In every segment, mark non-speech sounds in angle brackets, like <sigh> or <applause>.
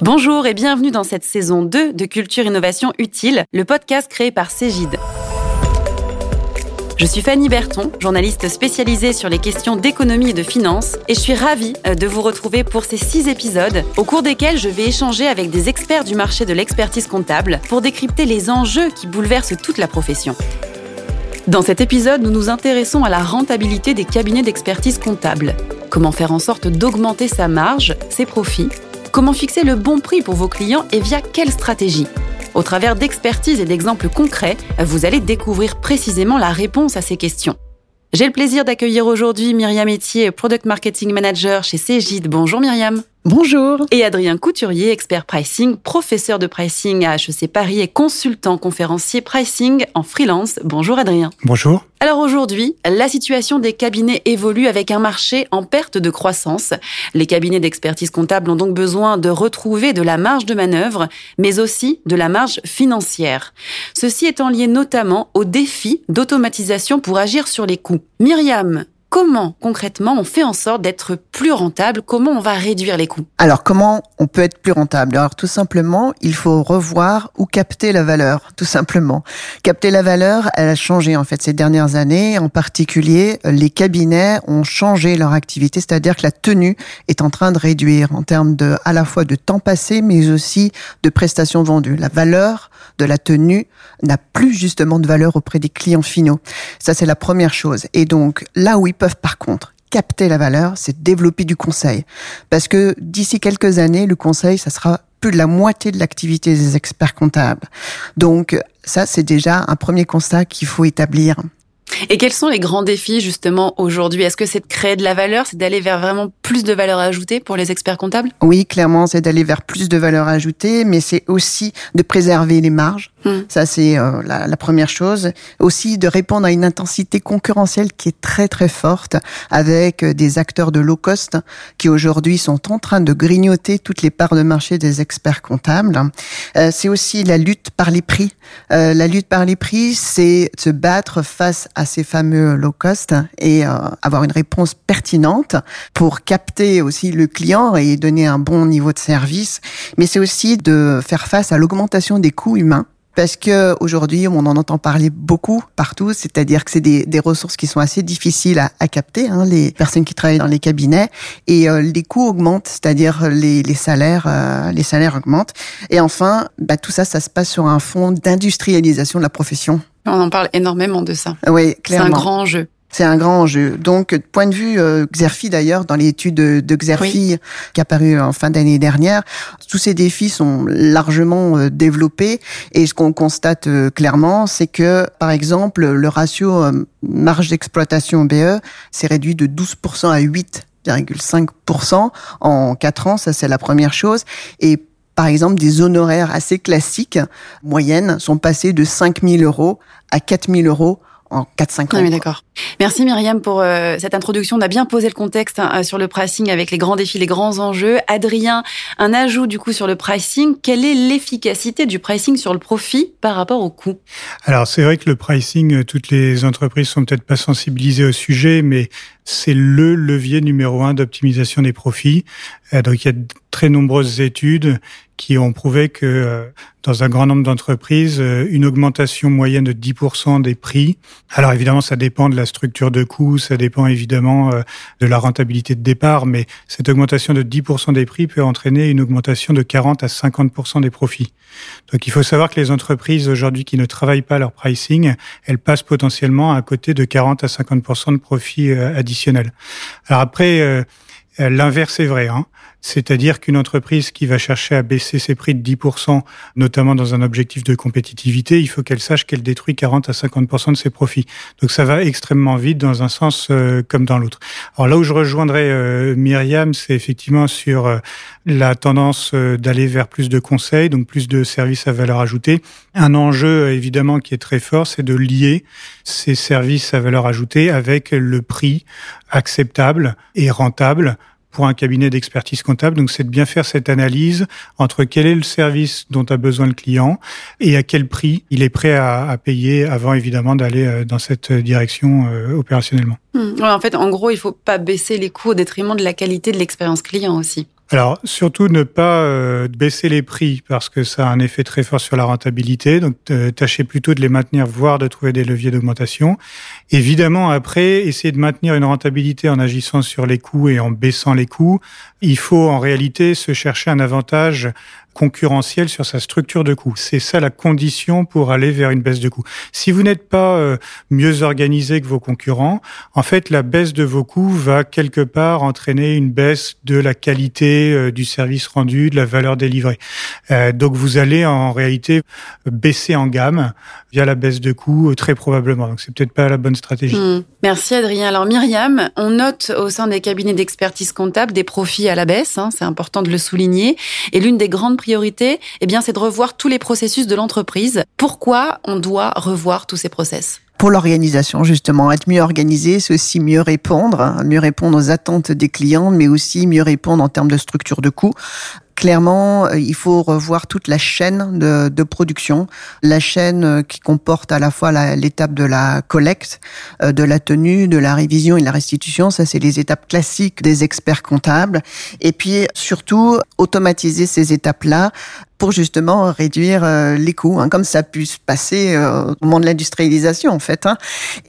Bonjour et bienvenue dans cette saison 2 de Culture Innovation Utile, le podcast créé par Cégide. Je suis Fanny Berton, journaliste spécialisée sur les questions d'économie et de finance, et je suis ravie euh, de vous retrouver pour ces six épisodes, au cours desquels je vais échanger avec des experts du marché de l'expertise comptable pour décrypter les enjeux qui bouleversent toute la profession. Dans cet épisode, nous nous intéressons à la rentabilité des cabinets d'expertise comptable. Comment faire en sorte d'augmenter sa marge, ses profits Comment fixer le bon prix pour vos clients et via quelle stratégie au travers d'expertises et d'exemples concrets, vous allez découvrir précisément la réponse à ces questions. J'ai le plaisir d'accueillir aujourd'hui Myriam Etier, Product Marketing Manager chez Cégide. Bonjour Myriam. Bonjour. Et Adrien Couturier, expert pricing, professeur de pricing à HEC Paris et consultant conférencier pricing en freelance. Bonjour Adrien. Bonjour. Alors aujourd'hui, la situation des cabinets évolue avec un marché en perte de croissance. Les cabinets d'expertise comptable ont donc besoin de retrouver de la marge de manœuvre, mais aussi de la marge financière. Ceci étant lié notamment au défi d'automatisation pour agir sur les coûts. Myriam, comment concrètement on fait en sorte d'être plus rentable? Comment on va réduire les coûts? Alors comment on peut être plus rentable? Alors tout simplement, il faut revoir ou capter la valeur, tout simplement. Capter la valeur, elle a changé en fait ces dernières années. En particulier, les cabinets ont changé leur activité, c'est-à-dire que la tenue est en train de réduire en termes de à la fois de temps passé, mais aussi de prestations vendues. La valeur de la tenue n'a plus justement de valeur auprès des clients finaux. Ça c'est la première chose. Et donc là où ils peuvent par contre capter la valeur, c'est développer du conseil. Parce que d'ici quelques années, le conseil, ça sera plus de la moitié de l'activité des experts comptables. Donc ça, c'est déjà un premier constat qu'il faut établir. Et quels sont les grands défis justement aujourd'hui? Est-ce que c'est de créer de la valeur, c'est d'aller vers vraiment plus de valeur ajoutée pour les experts comptables? Oui, clairement, c'est d'aller vers plus de valeur ajoutée, mais c'est aussi de préserver les marges. Hmm. Ça, c'est euh, la, la, première chose. Aussi de répondre à une intensité concurrentielle qui est très très forte avec euh, des acteurs de low cost qui aujourd'hui sont en train de grignoter toutes les parts de marché des experts comptables. Euh, c'est aussi la lutte par les prix. Euh, la lutte par les prix, c'est se battre face à ces fameux low cost et euh, avoir une réponse pertinente pour capter aussi le client et donner un bon niveau de service. Mais c'est aussi de faire face à l'augmentation des coûts humains parce que aujourd'hui on en entend parler beaucoup partout, c'est-à-dire que c'est des, des, ressources qui sont assez difficiles à, à capter, hein, les personnes qui travaillent dans les cabinets, et euh, les coûts augmentent, c'est-à-dire les, les salaires, euh, les salaires augmentent. Et enfin, bah, tout ça, ça se passe sur un fond d'industrialisation de la profession. On en parle énormément de ça. Oui, clairement. C'est un grand enjeu. C'est un grand enjeu. Donc, point de vue euh, Xerfi d'ailleurs, dans l'étude de, de Xerfi oui. qui a paru en fin d'année dernière, tous ces défis sont largement euh, développés. Et ce qu'on constate euh, clairement, c'est que, par exemple, le ratio euh, marge d'exploitation BE s'est réduit de 12% à 8,5% en 4 ans. Ça, c'est la première chose. Et par exemple, des honoraires assez classiques, moyennes, sont passés de 5 000 euros à 4 000 euros en 4-5 ans. Ah oui, d'accord. Merci Myriam pour euh, cette introduction. On a bien posé le contexte hein, sur le pricing avec les grands défis, les grands enjeux. Adrien, un ajout du coup sur le pricing. Quelle est l'efficacité du pricing sur le profit par rapport au coût? Alors c'est vrai que le pricing, euh, toutes les entreprises sont peut-être pas sensibilisées au sujet, mais c'est le levier numéro un d'optimisation des profits. Euh, donc il y a de très nombreuses études qui ont prouvé que dans un grand nombre d'entreprises, une augmentation moyenne de 10% des prix. Alors évidemment, ça dépend de la structure de coût, ça dépend évidemment de la rentabilité de départ, mais cette augmentation de 10% des prix peut entraîner une augmentation de 40 à 50% des profits. Donc il faut savoir que les entreprises aujourd'hui qui ne travaillent pas leur pricing, elles passent potentiellement à côté de 40 à 50% de profits additionnels. Alors après, euh, l'inverse est vrai. Hein. C'est-à-dire qu'une entreprise qui va chercher à baisser ses prix de 10%, notamment dans un objectif de compétitivité, il faut qu'elle sache qu'elle détruit 40 à 50% de ses profits. Donc ça va extrêmement vite dans un sens euh, comme dans l'autre. Alors là où je rejoindrai euh, Myriam, c'est effectivement sur euh, la tendance d'aller vers plus de conseils, donc plus de services à valeur ajoutée. Un enjeu évidemment qui est très fort, c'est de lier ces services à valeur ajoutée avec le prix acceptable et rentable pour un cabinet d'expertise comptable. Donc, c'est de bien faire cette analyse entre quel est le service dont a besoin le client et à quel prix il est prêt à, payer avant, évidemment, d'aller dans cette direction euh, opérationnellement. Ouais, en fait, en gros, il faut pas baisser les coûts au détriment de la qualité de l'expérience client aussi. Alors, surtout ne pas euh, baisser les prix parce que ça a un effet très fort sur la rentabilité. Donc, euh, tâchez plutôt de les maintenir, voire de trouver des leviers d'augmentation. Évidemment, après, essayer de maintenir une rentabilité en agissant sur les coûts et en baissant les coûts. Il faut en réalité se chercher un avantage concurrentiel sur sa structure de coûts. C'est ça la condition pour aller vers une baisse de coûts. Si vous n'êtes pas euh, mieux organisé que vos concurrents, en fait, la baisse de vos coûts va quelque part entraîner une baisse de la qualité euh, du service rendu, de la valeur délivrée. Euh, donc, vous allez en réalité baisser en gamme via la baisse de coûts très probablement. Donc, c'est peut-être pas la bonne stratégie. Hmm. Merci Adrien. Alors Myriam, on note au sein des cabinets d'expertise comptable des profits à la baisse. Hein, c'est important de le souligner. Et l'une des grandes priorité, eh bien, c'est de revoir tous les processus de l'entreprise. Pourquoi on doit revoir tous ces process? Pour l'organisation, justement. Être mieux organisé, c'est aussi mieux répondre, hein, mieux répondre aux attentes des clients, mais aussi mieux répondre en termes de structure de coûts clairement, euh, il faut revoir toute la chaîne de, de production, la chaîne euh, qui comporte à la fois l'étape de la collecte, euh, de la tenue, de la révision et de la restitution. Ça, c'est les étapes classiques des experts comptables. Et puis, surtout, automatiser ces étapes-là pour justement réduire euh, les coûts, hein, comme ça a pu se passer euh, au moment de l'industrialisation en fait. Hein.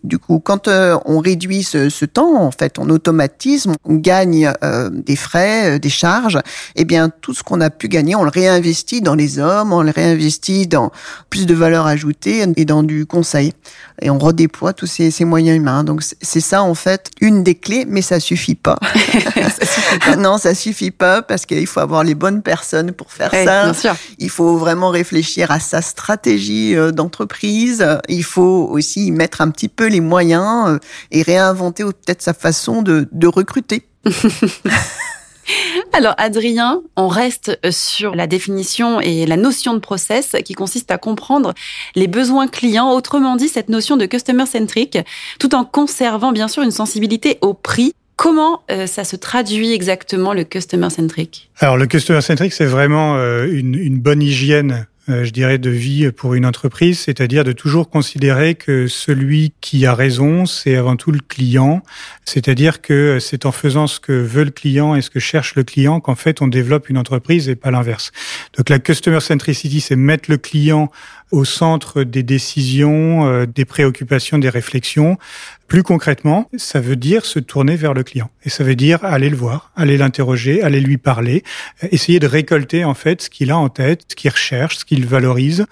Du coup, quand euh, on réduit ce, ce, temps, en fait, on automatisme, on gagne des frais, des charges, eh bien tout ce qu'on a pu gagner, on le réinvestit dans les hommes, on le réinvestit dans plus de valeur ajoutée et dans du conseil, et on redéploie tous ces, ces moyens humains. Donc c'est ça en fait une des clés, mais ça suffit pas. <laughs> ça suffit pas. non, ça suffit pas parce qu'il faut avoir les bonnes personnes pour faire ça. Bien sûr. Il faut vraiment réfléchir à sa stratégie euh, d'entreprise. Il faut aussi y mettre un petit peu les moyens euh, et réinventer peut-être sa façon de, de recruter. <laughs> <laughs> Alors Adrien, on reste sur la définition et la notion de process qui consiste à comprendre les besoins clients, autrement dit cette notion de customer centric, tout en conservant bien sûr une sensibilité au prix. Comment euh, ça se traduit exactement le customer centric? Alors le customer centric, c'est vraiment euh, une, bonne hygiène euh, je dirais, de vie pour une entreprise, c'est-à-dire de toujours considérer que celui qui a raison, c'est avant tout le client, c'est-à-dire que c'est en faisant ce que veut le client et ce que cherche le client qu'en fait on développe une entreprise et pas l'inverse. Donc la customer centricity, c'est mettre le client au centre des décisions, euh, des préoccupations, des réflexions. Plus concrètement, ça veut dire se tourner vers le client. Et ça veut dire aller le voir, aller l'interroger, aller lui parler, euh, essayer de récolter en fait ce qu'il a en tête, ce qu'il recherche, ce qu'il valorise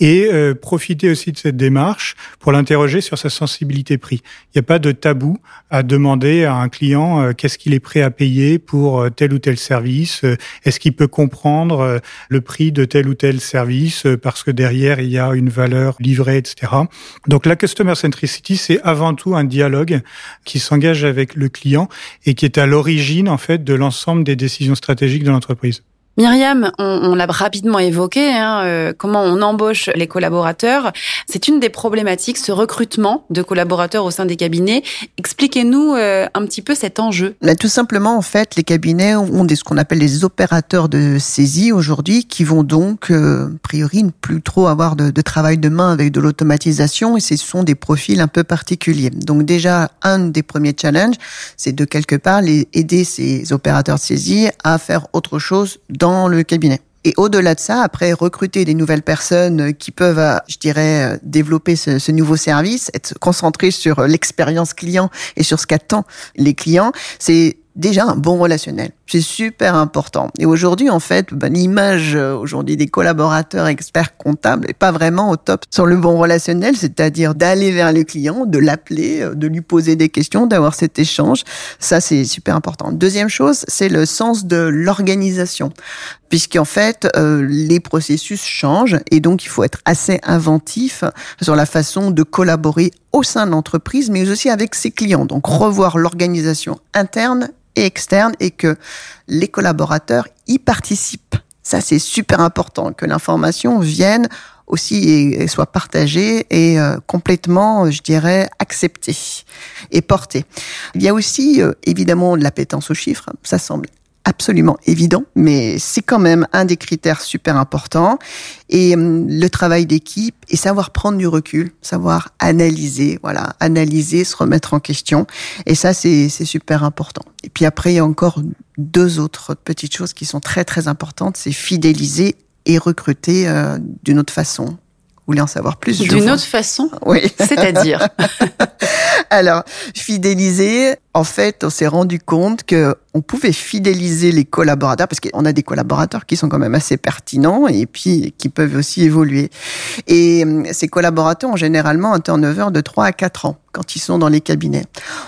et euh, profiter aussi de cette démarche pour l'interroger sur sa sensibilité prix. Il n'y a pas de tabou à demander à un client euh, qu'est-ce qu'il est prêt à payer pour euh, tel ou tel service, est-ce qu'il peut comprendre le prix de tel ou tel service parce que derrière il y a une valeur livrée, etc. Donc la customer centricity, c'est avant tout un dialogue qui s'engage avec le client et qui est à l'origine en fait de l'ensemble des décisions stratégiques de l'entreprise. Myriam, on, l'a rapidement évoqué, hein, euh, comment on embauche les collaborateurs. C'est une des problématiques, ce recrutement de collaborateurs au sein des cabinets. Expliquez-nous euh, un petit peu cet enjeu. Là, tout simplement, en fait, les cabinets ont des, ce qu'on appelle des opérateurs de saisie aujourd'hui, qui vont donc, euh, a priori, ne plus trop avoir de, de travail de main avec de l'automatisation, et ce sont des profils un peu particuliers. Donc déjà, un des premiers challenges, c'est de quelque part les, aider ces opérateurs de saisie à faire autre chose le cabinet. Et au-delà de ça, après recruter des nouvelles personnes qui peuvent, euh, je dirais, euh, développer ce, ce nouveau service, être concentré sur l'expérience client et sur ce qu'attendent les clients, c'est déjà un bon relationnel. C'est super important. Et aujourd'hui, en fait, ben, l'image euh, aujourd'hui des collaborateurs experts comptables est pas vraiment au top sur le bon relationnel, c'est-à-dire d'aller vers le client, de l'appeler, euh, de lui poser des questions, d'avoir cet échange. Ça, c'est super important. Deuxième chose, c'est le sens de l'organisation, puisqu'en fait, euh, les processus changent et donc il faut être assez inventif sur la façon de collaborer au sein de l'entreprise, mais aussi avec ses clients. Donc revoir l'organisation interne externe et que les collaborateurs y participent. Ça, c'est super important que l'information vienne aussi et, soit partagée et euh, complètement, je dirais, acceptée et portée. Il y a aussi euh, évidemment de l'appétence aux chiffres. Ça semble absolument évident, mais c'est quand même un des critères super importants. Et hum, le travail d'équipe et savoir prendre du recul, savoir analyser, voilà, analyser, se remettre en question. Et ça, c'est super important. Et puis après, il y a encore deux autres petites choses qui sont très très importantes, c'est fidéliser et recruter euh, d'une autre façon voulez en savoir plus D'une autre façon Oui. C'est-à-dire <laughs> Alors, fidéliser, en fait, on s'est rendu compte que on pouvait fidéliser les collaborateurs parce qu'on a des collaborateurs qui sont quand même assez pertinents et puis qui peuvent aussi évoluer. Et hum, ces collaborateurs ont généralement un turnover de 3 à 4 ans quand ils sont dans les cabinets.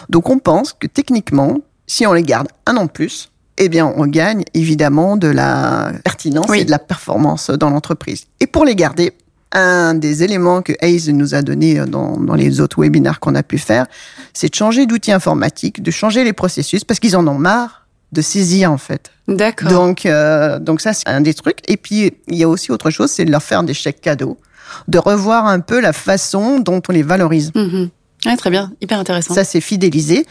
Donc on pense que techniquement, si on les garde un an de plus, eh bien, on gagne évidemment de la pertinence et de la performance dans l'entreprise. Et pour les garder, un des éléments que Hayes nous a donné dans, dans les autres webinaires qu'on a pu faire, c'est de changer d'outil informatique, de changer les processus, parce qu'ils en ont marre de saisir en fait. D'accord. Donc, euh, donc ça c'est un des trucs. Et puis il y a aussi autre chose, c'est de leur faire des chèques cadeaux, de revoir un peu la façon dont on les valorise. Mmh. très bien, hyper intéressant. Ça c'est fidéliser.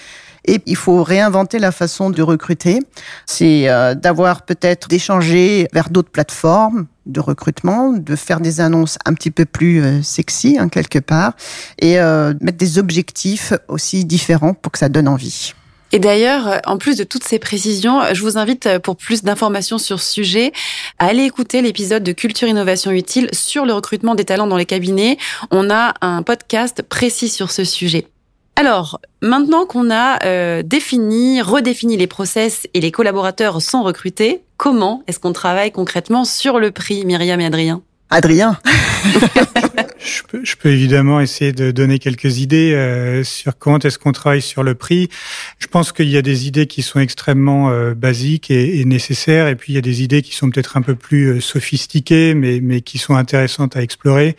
Et il faut réinventer la façon de recruter. C'est euh, d'avoir peut-être d'échanger vers d'autres plateformes de recrutement, de faire des annonces un petit peu plus euh, sexy hein, quelque part, et euh, mettre des objectifs aussi différents pour que ça donne envie. Et d'ailleurs, en plus de toutes ces précisions, je vous invite pour plus d'informations sur ce sujet à aller écouter l'épisode de Culture Innovation Utile sur le recrutement des talents dans les cabinets. On a un podcast précis sur ce sujet. Alors, maintenant qu'on a euh, défini, redéfini les process et les collaborateurs sont recrutés, comment est-ce qu'on travaille concrètement sur le prix, Myriam et Adrien? Adrien <laughs> je, peux, je, peux, évidemment essayer de donner quelques idées euh, sur comment est-ce qu'on travaille sur le prix. Je pense qu'il y a des idées qui sont extrêmement euh, basiques et, et, nécessaires, et puis il y a des idées qui sont peut-être un peu plus sophistiquées, mais, mais qui sont intéressantes à explorer.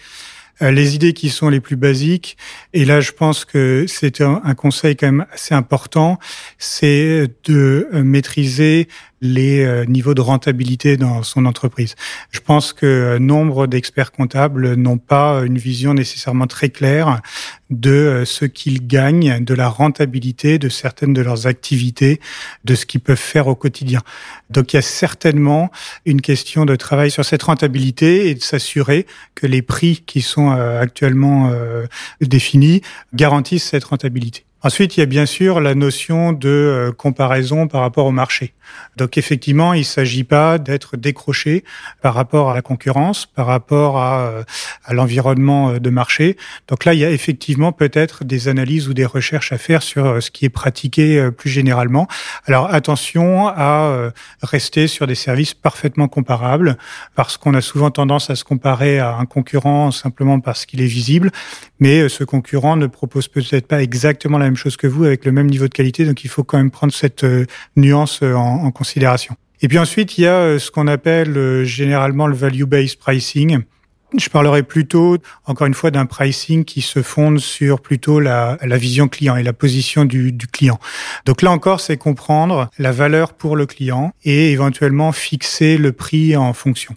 Euh, les idées qui sont les plus basiques. Et là, je pense que c'est un, conseil quand même assez important, c'est de euh, maîtriser les euh, niveaux de rentabilité dans son entreprise. Je pense que nombre d'experts comptables n'ont pas une vision nécessairement très claire de ce qu'ils gagnent, de la rentabilité de certaines de leurs activités, de ce qu'ils peuvent faire au quotidien. Donc il y a certainement une question de travail sur cette rentabilité et de s'assurer que les prix qui sont actuellement définis garantissent cette rentabilité. Ensuite, il y a bien sûr la notion de euh, comparaison par rapport au marché. Donc effectivement, il ne s'agit pas d'être décroché par rapport à la concurrence, par rapport à, euh, l'environnement euh, de marché. Donc là, il y a effectivement peut-être des analyses ou des recherches à faire sur ce qui est pratiqué plus généralement. Alors attention à rester sur des services parfaitement comparables, parce qu'on a souvent tendance à se comparer à un concurrent simplement parce qu'il est visible, mais ce concurrent ne propose peut-être pas exactement la même chose que vous avec le même niveau de qualité. Donc il faut quand même prendre cette euh, nuance euh, en, considération. Et puis ensuite, il y a euh, ce qu'on appelle généralement le value-based pricing. Je parlerai plutôt, encore une fois, d'un pricing qui se fonde sur plutôt la, la vision client et la position du, du, client. Donc là encore, c'est comprendre la valeur pour le client et éventuellement fixer le prix en fonction.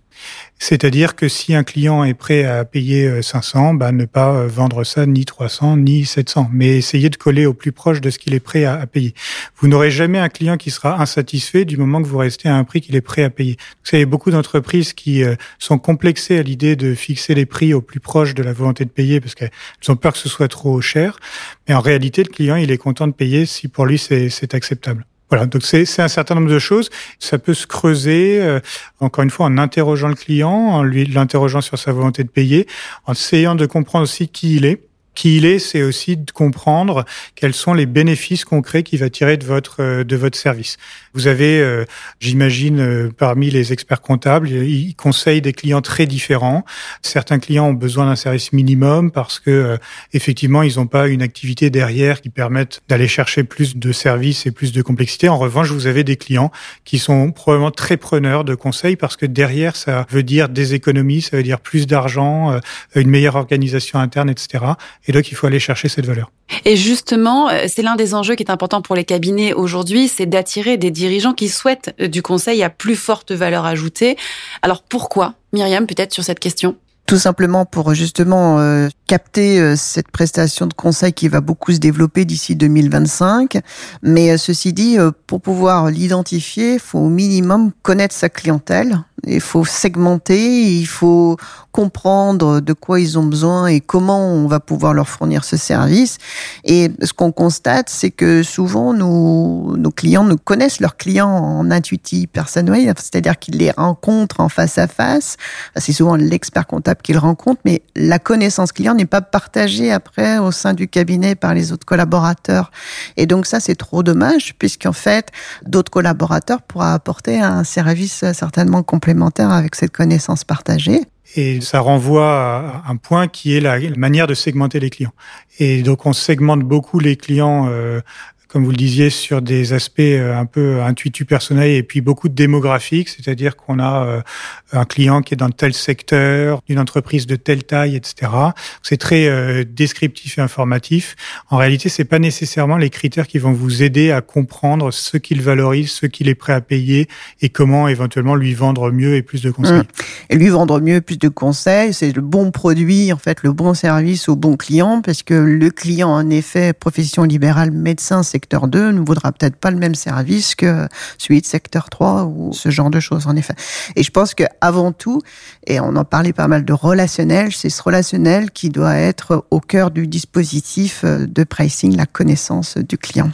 C'est-à-dire que si un client est prêt à payer 500, euh, bah, ne pas euh, vendre ça ni 300 ni 700, mais essayer de coller au plus proche de ce qu'il est prêt à, payer. Vous n'aurez jamais un client qui sera insatisfait du moment que vous restez à un prix qu'il est prêt à payer. Vous savez, beaucoup d'entreprises qui euh, sont complexées à l'idée de fixer les prix au plus proche de la volonté de payer parce qu'elles ont peur que ce soit trop cher. Mais en réalité, le client, il est content de payer si pour lui c'est acceptable. Voilà, donc c'est un certain nombre de choses. Ça peut se creuser, euh, encore une fois, en interrogeant le client, en lui l'interrogeant sur sa volonté de payer, en essayant de comprendre aussi qui il est qui il est, c'est aussi de comprendre quels sont les bénéfices concrets qu'il va tirer de votre euh, de votre service. Vous avez, euh, j'imagine, euh, parmi les experts comptables, ils conseillent des clients très différents. Certains clients ont besoin d'un service minimum parce que effectivement, ils n'ont pas une activité derrière qui permette d'aller chercher plus de services et plus de complexité. En revanche, vous avez des clients qui sont probablement très preneurs de conseils parce que derrière, ça veut dire des économies, ça veut dire plus d'argent, une meilleure organisation interne, etc. Et donc, il faut aller chercher cette valeur. Et justement, euh, c'est l'un des enjeux qui est important pour les cabinets aujourd'hui, c'est d'attirer des dirigeants qui souhaitent euh, du conseil à plus forte valeur ajoutée. Alors pourquoi, Myriam, peut-être sur cette question? Tout simplement pour justement euh, capter euh, cette prestation de conseil qui va beaucoup se développer d'ici 2025. Mais euh, ceci dit, euh, pour pouvoir l'identifier, il faut au minimum connaître sa clientèle. Il faut segmenter, il faut comprendre de quoi ils ont besoin et comment on va pouvoir leur fournir ce service. Et ce qu'on constate, c'est que souvent nos, clients nous connaissent leurs clients en intuitif personnel, c'est-à-dire qu'ils les rencontrent en face à face. C'est souvent l'expert comptable qui le rencontre, mais la connaissance client n'est pas partagée après au sein du cabinet par les autres collaborateurs. Et donc ça, c'est trop dommage, puisqu'en fait, d'autres collaborateurs pourront apporter un service certainement complémentaire avec cette connaissance partagée. Et ça renvoie à un point qui est la manière de segmenter les clients. Et donc on segmente beaucoup les clients euh, comme vous le disiez, sur des aspects euh, un peu intuitus personnels et puis beaucoup de démographiques, c'est-à-dire qu'on a euh, un client qui est dans tel secteur, une entreprise de telle taille, etc. C'est très euh, descriptif et informatif. En réalité, c'est pas nécessairement les critères qui vont vous aider à comprendre ce qu'il valorise, ce qu'il est prêt à payer et comment éventuellement lui vendre mieux et plus de conseils. Mmh. Et lui vendre mieux, plus de conseils, c'est le bon produit, en fait, le bon service au bon client, parce que le client, en effet, profession libérale, médecin, c'est secteur 2 ne vaudra peut-être pas le même service que celui de secteur 3 ou ce genre de choses, en effet. Et je pense que avant tout, et on en parlait pas mal de relationnel, c'est ce relationnel qui doit être au cœur du dispositif de pricing, la connaissance du client.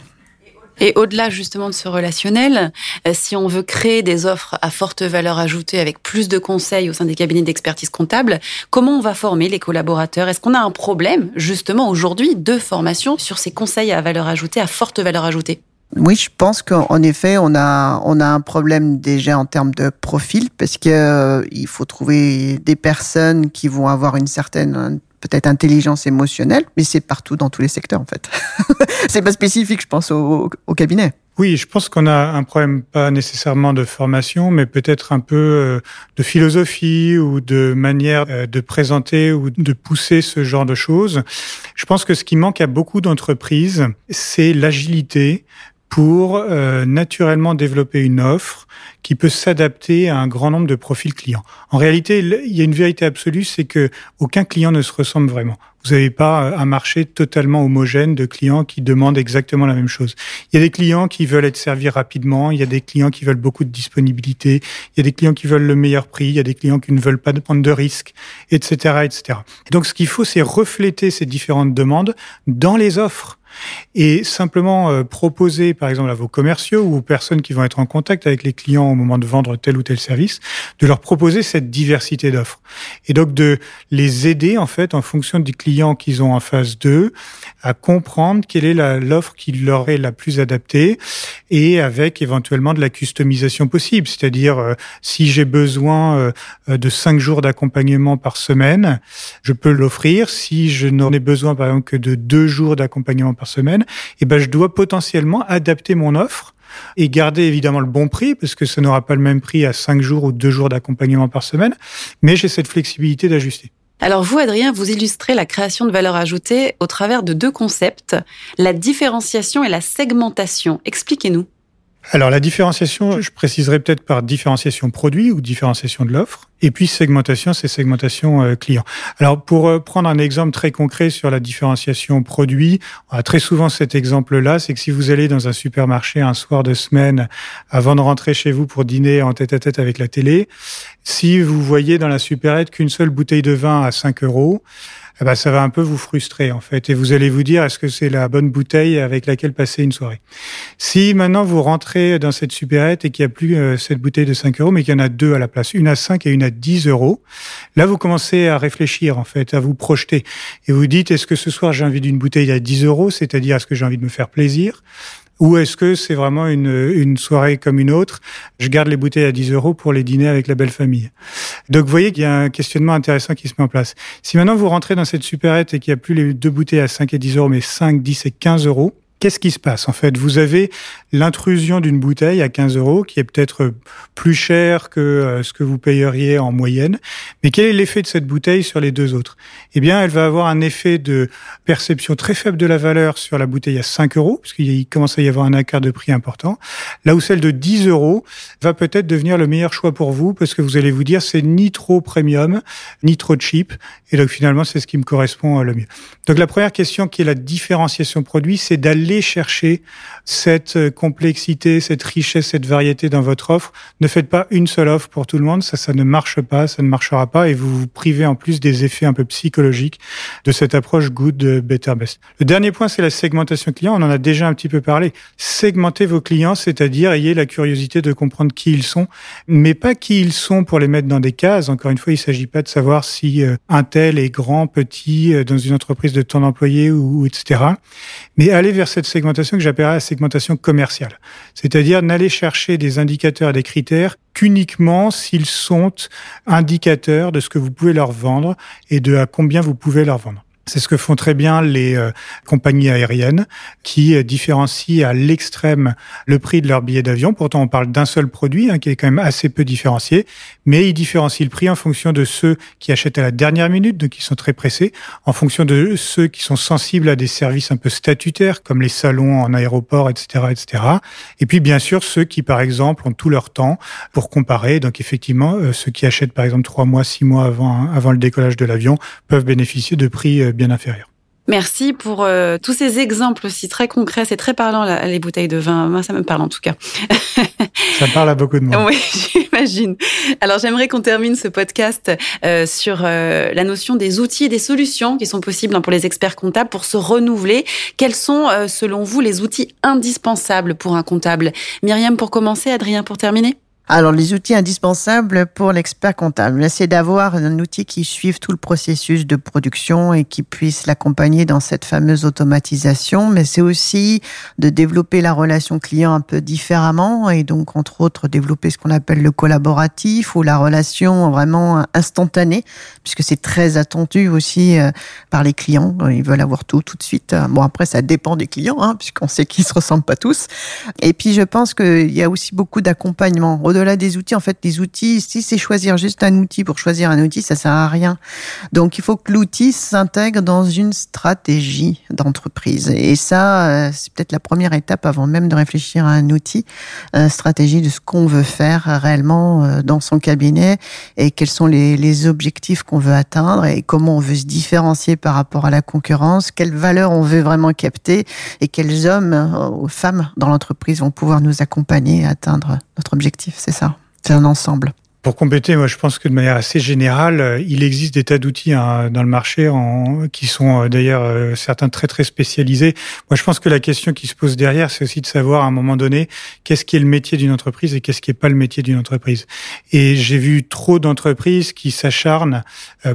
Et au-delà justement de ce relationnel, euh, si on veut créer des offres à forte valeur ajoutée avec plus de conseils au sein des cabinets d'expertise comptable, comment on va former les collaborateurs? Est-ce qu'on a un problème justement aujourd'hui de formation sur ces conseils à valeur ajoutée, à forte valeur ajoutée? Oui, je pense qu'en effet, on a on a un problème déjà en termes de profil parce que euh, il faut trouver des personnes qui vont avoir une certaine peut-être intelligence émotionnelle, mais c'est partout dans tous les secteurs en fait. <laughs> c'est pas spécifique, je pense, au, au cabinet. Oui, je pense qu'on a un problème pas nécessairement de formation, mais peut-être un peu euh, de philosophie ou de manière euh, de présenter ou de pousser ce genre de choses. Je pense que ce qui manque à beaucoup d'entreprises, c'est l'agilité pour euh, naturellement développer une offre qui peut s'adapter à un grand nombre de profils clients. En réalité, il y a une vérité absolue, c'est que aucun client ne se ressemble vraiment. Vous n'avez pas euh, un marché totalement homogène de clients qui demandent exactement la même chose. Il y a des clients qui veulent être servis rapidement, il y a des clients qui veulent beaucoup de disponibilité, il y a des clients qui veulent le meilleur prix, il y a des clients qui ne veulent pas prendre de risques, etc., etc. Et donc, ce qu'il faut, c'est refléter ces différentes demandes dans les offres et simplement euh, proposer, par exemple, à vos commerciaux ou aux personnes qui vont être en contact avec les clients au moment de vendre tel ou tel service, de leur proposer cette diversité d'offres. Et donc de les aider, en fait, en fonction des clients qu'ils ont en face d'eux, à comprendre quelle est l'offre qui leur est la plus adaptée et avec éventuellement de la customisation possible. C'est-à-dire, euh, si j'ai besoin euh, de cinq jours d'accompagnement par semaine, je peux l'offrir. Si je n'en ai besoin, par exemple, que de deux jours d'accompagnement par semaine, et eh ben, je dois potentiellement adapter mon offre et garder évidemment le bon prix, parce que ça n'aura pas le même prix à 5 jours ou 2 jours d'accompagnement par semaine, mais j'ai cette flexibilité d'ajuster. Alors vous, Adrien, vous illustrez la création de valeur ajoutée au travers de deux concepts, la différenciation et la segmentation. Expliquez-nous. Alors la différenciation, je préciserai peut-être par différenciation produit ou différenciation de l'offre. Et puis segmentation, c'est segmentation euh, client. Alors pour euh, prendre un exemple très concret sur la différenciation produit, on a très souvent cet exemple-là, c'est que si vous allez dans un supermarché un soir de semaine avant de rentrer chez vous pour dîner en tête à tête avec la télé, si vous voyez dans la supérette qu'une seule bouteille de vin à 5 euros, eh ben, ça va un peu vous frustrer en fait, et vous allez vous dire est-ce que c'est la bonne bouteille avec laquelle passer une soirée? Si maintenant vous rentrez dans cette supérette et qu'il n'y a plus euh, cette bouteille de 5 euros, mais qu'il y en a deux à la place, une à 5 et une à 10 euros, là vous commencez à réfléchir en fait, à vous projeter, et vous dites est-ce que ce soir j'ai envie d'une bouteille à 10 euros, c'est-à-dire est-ce que j'ai envie de me faire plaisir? Ou est-ce que c'est vraiment une, une soirée comme une autre? Je garde les bouteilles à 10 euros pour les dîner avec la belle famille. Donc vous voyez qu'il y a un questionnement intéressant qui se met en place. Si maintenant vous rentrez dans cette supérette et qu'il n'y a plus les deux bouteilles à 5 et 10 euros, mais 5, 10 et 15 euros, Qu'est-ce qui se passe En fait, vous avez l'intrusion d'une bouteille à 15 euros qui est peut-être plus cher que euh, ce que vous payeriez en moyenne. Mais quel est l'effet de cette bouteille sur les deux autres? Eh bien, elle va avoir un effet de perception très faible de la valeur sur la bouteille à 5 euros, puisqu'il commence à y avoir un écart de prix important. Là où celle de 10 euros va peut-être devenir le meilleur choix pour vous, parce que vous allez vous dire c'est ni trop premium, ni trop cheap. Et donc finalement, c'est ce qui me correspond le mieux. Donc la première question qui est la différenciation produit, c'est d'aller chercher cette euh, complexité, cette richesse, cette variété dans votre offre. Ne faites pas une seule offre pour tout le monde, ça, ça ne marche pas, ça ne marchera pas, et vous vous privez en plus des effets un peu psychologiques de cette approche good, euh, better, best. Le dernier point, c'est la segmentation client. On en a déjà un petit peu parlé. Segmentez vos clients, c'est-à-dire ayez la curiosité de comprendre qui ils sont, mais pas qui ils sont pour les mettre dans des cases. Encore une fois, il ne s'agit pas de savoir si euh, un tel est grand, petit, dans une entreprise de temps d'employés ou, etc. Mais allez vers cette segmentation que j'appellerais la segmentation commerciale. C'est-à-dire n'aller chercher des indicateurs et des critères qu'uniquement s'ils sont indicateurs de ce que vous pouvez leur vendre et de à combien vous pouvez leur vendre. C'est ce que font très bien les euh, compagnies aériennes qui euh, différencient à l'extrême le prix de leur billet d'avion. Pourtant, on parle d'un seul produit hein, qui est quand même assez peu différencié, mais ils différencient le prix en fonction de ceux qui achètent à la dernière minute, donc qui sont très pressés, en fonction de ceux qui sont sensibles à des services un peu statutaires comme les salons en aéroport, etc., etc. Et puis bien sûr ceux qui, par exemple, ont tout leur temps pour comparer. Donc effectivement, euh, ceux qui achètent par exemple trois mois, six mois avant hein, avant le décollage de l'avion peuvent bénéficier de prix bien. Merci pour euh, tous ces exemples aussi très concrets. C'est très parlant, les bouteilles de vin. Moi, ça me parle en tout cas. <laughs> ça parle à beaucoup de monde. Oui, <laughs> j'imagine. Alors, j'aimerais qu'on termine ce podcast euh, sur euh, la notion des outils et des solutions qui sont possibles hein, pour les experts comptables pour se renouveler. Quels sont, selon vous, les outils indispensables pour un comptable? Myriam, pour commencer, Adrien, pour terminer? Alors, les outils indispensables pour l'expert comptable, c'est d'avoir un outil qui suive tout le processus de production et qui puisse l'accompagner dans cette fameuse automatisation, mais c'est aussi de développer la relation client un peu différemment et donc, entre autres, développer ce qu'on appelle le collaboratif ou la relation vraiment instantanée, puisque c'est très attendu aussi euh, par les clients. Ils veulent avoir tout tout de suite. Bon, après, ça dépend des clients, hein, puisqu'on sait qu'ils se ressemblent pas tous. Et puis, je pense qu'il y a aussi beaucoup d'accompagnement au-delà des outils, en fait, les outils, si c'est choisir juste un outil pour choisir un outil, ça sert à rien. Donc, il faut que l'outil s'intègre dans une stratégie d'entreprise. Et ça, euh, c'est peut-être la première étape avant même de réfléchir à un outil, une euh, stratégie de ce qu'on veut faire réellement euh, dans son cabinet et quels sont les, les objectifs qu'on veut atteindre et comment on veut se différencier par rapport à la concurrence, quelles valeurs on veut vraiment capter et quels hommes ou femmes dans l'entreprise vont pouvoir nous accompagner à atteindre notre objectif c'est ça. C'est un ensemble. Pour compléter, moi je pense que de manière assez générale, euh, il existe des tas d'outils hein, dans le marché qui sont euh, d'ailleurs euh, certains très très spécialisés. Moi je pense que la question qui se pose derrière, c'est aussi de savoir à un moment donné qu'est-ce qui est le métier d'une entreprise et qu'est-ce qui est pas le métier d'une entreprise. Et j'ai vu trop d'entreprises qui s'acharnent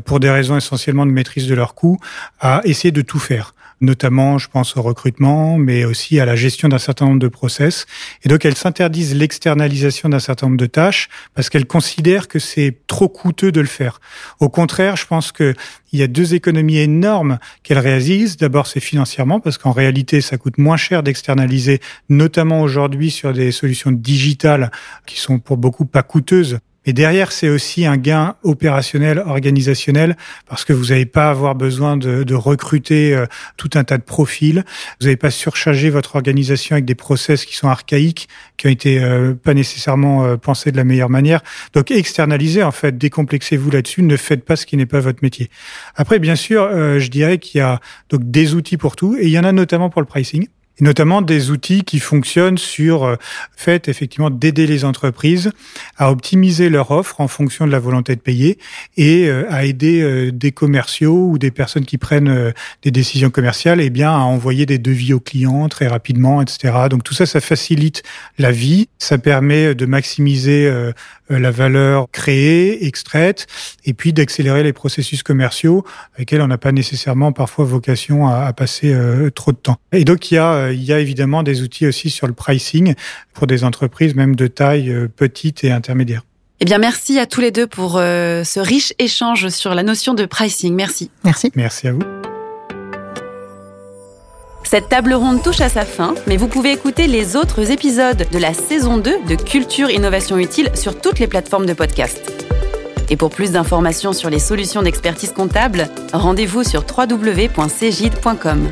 pour des raisons essentiellement de maîtrise de leurs coûts à essayer de tout faire notamment, je pense, au recrutement, mais aussi à la gestion d'un certain nombre de process. Et donc, elles s'interdisent l'externalisation d'un certain nombre de tâches parce qu'elles considèrent que c'est trop coûteux de le faire. Au contraire, je pense que il y a deux économies énormes qu'elles réalisent. D'abord, c'est financièrement, parce qu'en réalité, ça coûte moins cher d'externaliser, notamment aujourd'hui sur des solutions digitales qui sont pour beaucoup pas coûteuses et derrière, c'est aussi un gain opérationnel, organisationnel, parce que vous n'allez pas avoir besoin de, de, recruter euh, tout un tas de profils. Vous n'allez pas surcharger votre organisation avec des process qui sont archaïques, qui ont été euh, pas nécessairement euh, pensés de la meilleure manière. Donc, externalisez, en fait, décomplexez-vous là-dessus. Ne faites pas ce qui n'est pas votre métier. Après, bien sûr, je dirais qu'il y a donc des outils pour tout, et il y en a notamment pour le pricing et notamment des outils qui fonctionnent sur euh, fait effectivement d'aider les entreprises à optimiser leur offre en fonction de la volonté de payer et euh, à aider euh, des commerciaux ou des personnes qui prennent des décisions commerciales et eh bien à envoyer des devis aux clients très rapidement etc donc tout ça ça facilite la vie ça permet de maximiser la valeur créée extraite et puis d'accélérer les processus commerciaux avec lesquels on n'a pas nécessairement parfois vocation à passer trop de temps. Et donc il y a euh, il y a évidemment des outils aussi sur le pricing pour des entreprises même de taille euh, petite et intermédiaire. Eh bien, merci à tous les deux pour euh, ce riche échange sur la notion de pricing. Merci. Merci. Merci à vous. Cette table ronde touche à sa fin, mais vous pouvez écouter les autres épisodes de la saison 2 de Culture Innovation Utile sur toutes les plateformes de podcast. Et pour plus d'informations sur les solutions d'expertise comptable, rendez-vous sur www.cgide.com.